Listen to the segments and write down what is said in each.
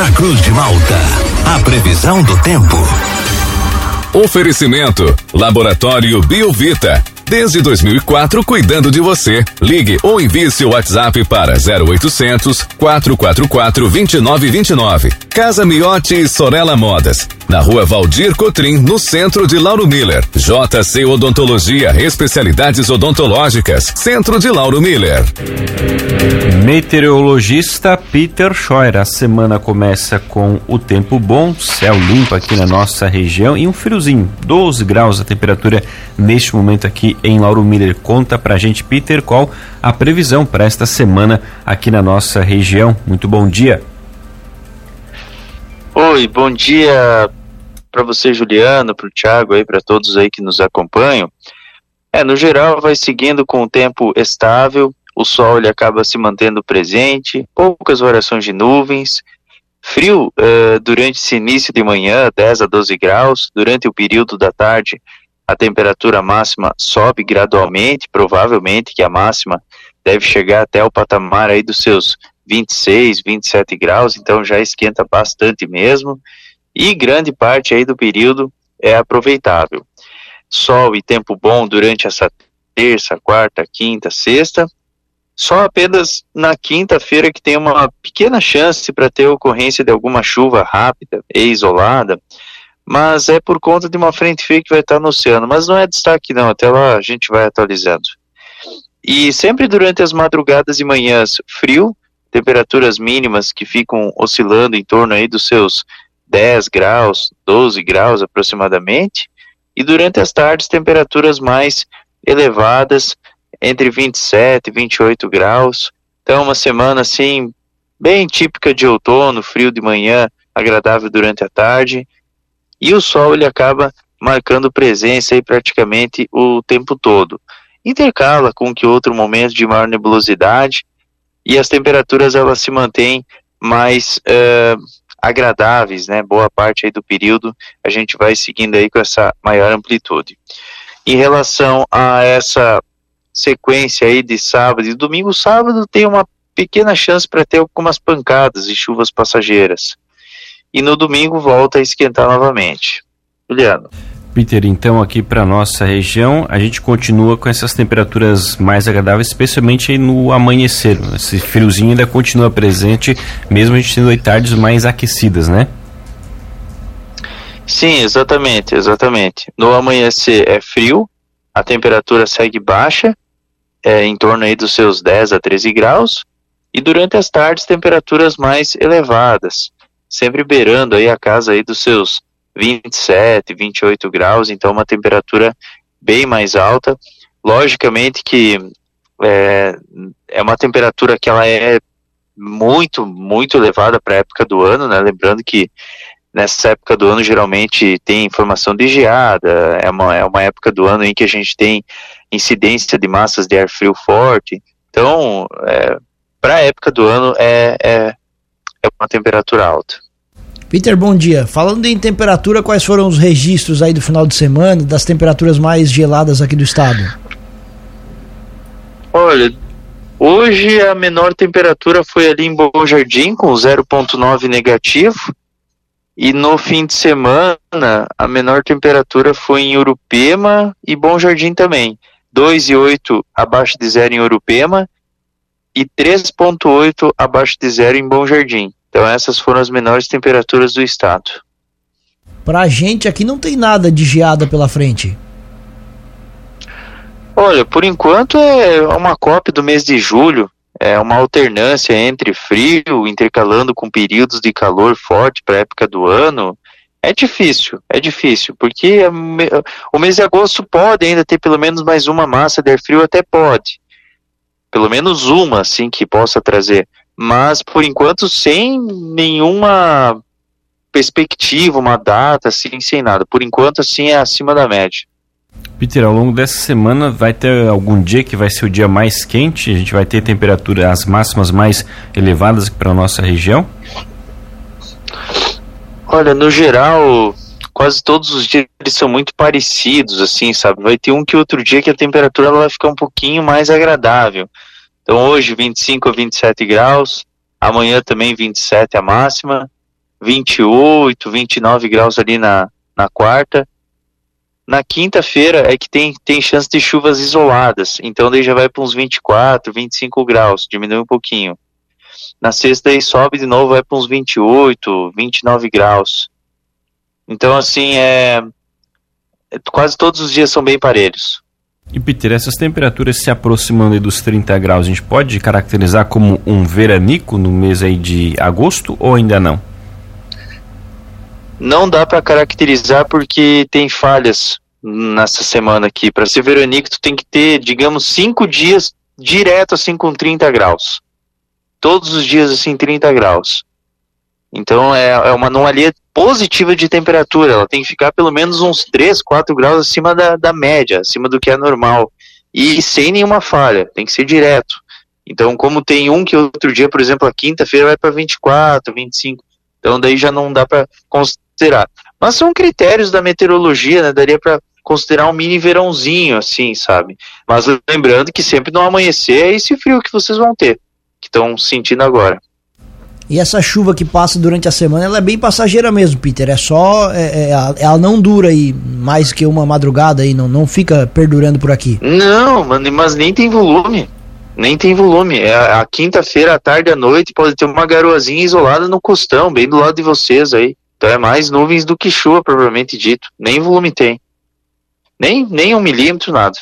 na Cruz de Malta. A previsão do tempo. Oferecimento: Laboratório Biovita. Desde 2004, cuidando de você. Ligue ou envie seu WhatsApp para 0800 444 2929. Casa Miotti e Sorella Modas. Na rua Valdir Cotrim, no centro de Lauro Miller. JC Odontologia, especialidades odontológicas. Centro de Lauro Miller. Meteorologista Peter Scheuer. A semana começa com o tempo bom, céu limpo aqui na nossa região e um friozinho, 12 graus a temperatura neste momento aqui em Lauro Miller. Conta pra gente, Peter, qual a previsão para esta semana aqui na nossa região. Muito bom dia. Oi, bom dia para você, Juliano, para o Thiago aí, para todos aí que nos acompanham. É, no geral, vai seguindo com o tempo estável, o sol ele acaba se mantendo presente, poucas variações de nuvens, frio uh, durante esse início de manhã, 10 a 12 graus, durante o período da tarde, a temperatura máxima sobe gradualmente, provavelmente que a máxima deve chegar até o patamar aí dos seus 26, 27 graus, então já esquenta bastante mesmo, e grande parte aí do período é aproveitável. Sol e tempo bom durante essa terça, quarta, quinta, sexta, só apenas na quinta-feira que tem uma pequena chance para ter ocorrência de alguma chuva rápida e isolada, mas é por conta de uma frente fria que vai estar no oceano, mas não é destaque não, até lá a gente vai atualizando. E sempre durante as madrugadas e manhãs, frio, temperaturas mínimas que ficam oscilando em torno aí dos seus 10 graus, 12 graus aproximadamente, e durante as tardes temperaturas mais elevadas, entre 27 e 28 graus. Então uma semana assim bem típica de outono, frio de manhã, agradável durante a tarde e o Sol ele acaba marcando presença aí praticamente o tempo todo. Intercala com que outro momento de maior nebulosidade e as temperaturas elas se mantêm mais uh, agradáveis, né? Boa parte aí do período a gente vai seguindo aí com essa maior amplitude. Em relação a essa sequência aí de sábado e domingo, sábado tem uma pequena chance para ter algumas pancadas e chuvas passageiras e no domingo volta a esquentar novamente. Juliano. Peter, então aqui para nossa região a gente continua com essas temperaturas mais agradáveis, especialmente no amanhecer. Esse friozinho ainda continua presente, mesmo a gente tendo tardes mais aquecidas, né? Sim, exatamente, exatamente. No amanhecer é frio, a temperatura segue baixa, é, em torno aí dos seus 10 a 13 graus, e durante as tardes temperaturas mais elevadas sempre beirando aí a casa aí dos seus 27, 28 graus, então uma temperatura bem mais alta. Logicamente que é, é uma temperatura que ela é muito, muito elevada para a época do ano, né? Lembrando que nessa época do ano geralmente tem informação de geada, é uma, é uma época do ano em que a gente tem incidência de massas de ar frio forte. Então, é, para a época do ano é, é, é uma temperatura alta. Peter, bom dia. Falando em temperatura, quais foram os registros aí do final de semana, das temperaturas mais geladas aqui do estado? Olha, hoje a menor temperatura foi ali em Bom Jardim, com 0,9 negativo. E no fim de semana, a menor temperatura foi em Urupema e Bom Jardim também. 2,8 abaixo de zero em Urupema e 3,8 abaixo de zero em Bom Jardim. Então essas foram as menores temperaturas do estado. Pra gente aqui não tem nada de geada pela frente. Olha, por enquanto é uma cópia do mês de julho, é uma alternância entre frio, intercalando com períodos de calor forte para a época do ano. É difícil, é difícil, porque o mês de agosto pode ainda ter pelo menos mais uma massa de ar frio, até pode. Pelo menos uma, assim, que possa trazer mas por enquanto sem nenhuma perspectiva, uma data, assim, sem nada. Por enquanto, assim, é acima da média. Peter, ao longo dessa semana vai ter algum dia que vai ser o dia mais quente? A gente vai ter temperatura, as máximas mais elevadas para a nossa região? Olha, no geral, quase todos os dias eles são muito parecidos, assim, sabe? Vai ter um que outro dia que a temperatura ela vai ficar um pouquinho mais agradável. Então hoje 25 a 27 graus, amanhã também 27 a máxima, 28, 29 graus ali na, na quarta. Na quinta-feira é que tem, tem chance de chuvas isoladas, então daí já vai para uns 24, 25 graus, diminui um pouquinho. Na sexta aí sobe de novo, vai para uns 28, 29 graus. Então assim, é, é quase todos os dias são bem parelhos. E Peter, essas temperaturas se aproximando dos 30 graus, a gente pode caracterizar como um veranico no mês aí de agosto ou ainda não? Não dá para caracterizar porque tem falhas nessa semana aqui. Para ser veranico, tu tem que ter, digamos, cinco dias direto assim com 30 graus. Todos os dias assim 30 graus. Então é, é uma anomalia positiva de temperatura. Ela tem que ficar pelo menos uns 3, 4 graus acima da, da média, acima do que é normal. E sem nenhuma falha, tem que ser direto. Então, como tem um que outro dia, por exemplo, a quinta-feira vai para 24, 25. Então, daí já não dá para considerar. Mas são critérios da meteorologia, né? Daria para considerar um mini verãozinho, assim, sabe? Mas lembrando que sempre no amanhecer é esse frio que vocês vão ter, que estão sentindo agora. E essa chuva que passa durante a semana, ela é bem passageira mesmo, Peter. É só. É, é, ela não dura aí mais que uma madrugada aí, não, não fica perdurando por aqui. Não, mas nem tem volume. Nem tem volume. É a, a quinta-feira, à tarde, à noite, pode ter uma garoazinha isolada no costão, bem do lado de vocês aí. Então é mais nuvens do que chuva, propriamente dito. Nem volume tem. Nem, nem um milímetro, nada.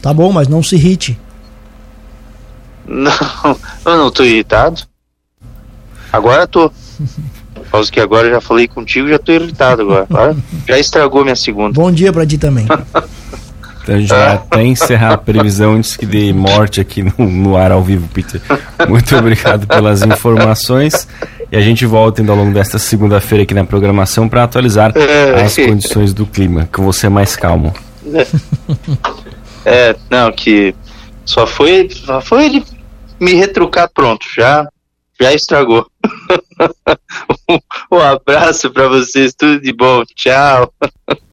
Tá bom, mas não se irrite. Não, eu não tô irritado. Agora tô. Por causa que agora eu já falei contigo, já tô irritado agora. agora já estragou minha segunda. Bom dia pra ti também. Então a gente vai até encerrar a previsão antes que dê morte aqui no, no ar ao vivo, Peter. Muito obrigado pelas informações. E a gente volta ainda ao longo desta segunda-feira aqui na programação para atualizar é, as condições do clima, com você mais calmo. É, não, que só foi, só foi ele me retrucar pronto, já já estragou. um abraço para vocês, tudo de bom, tchau.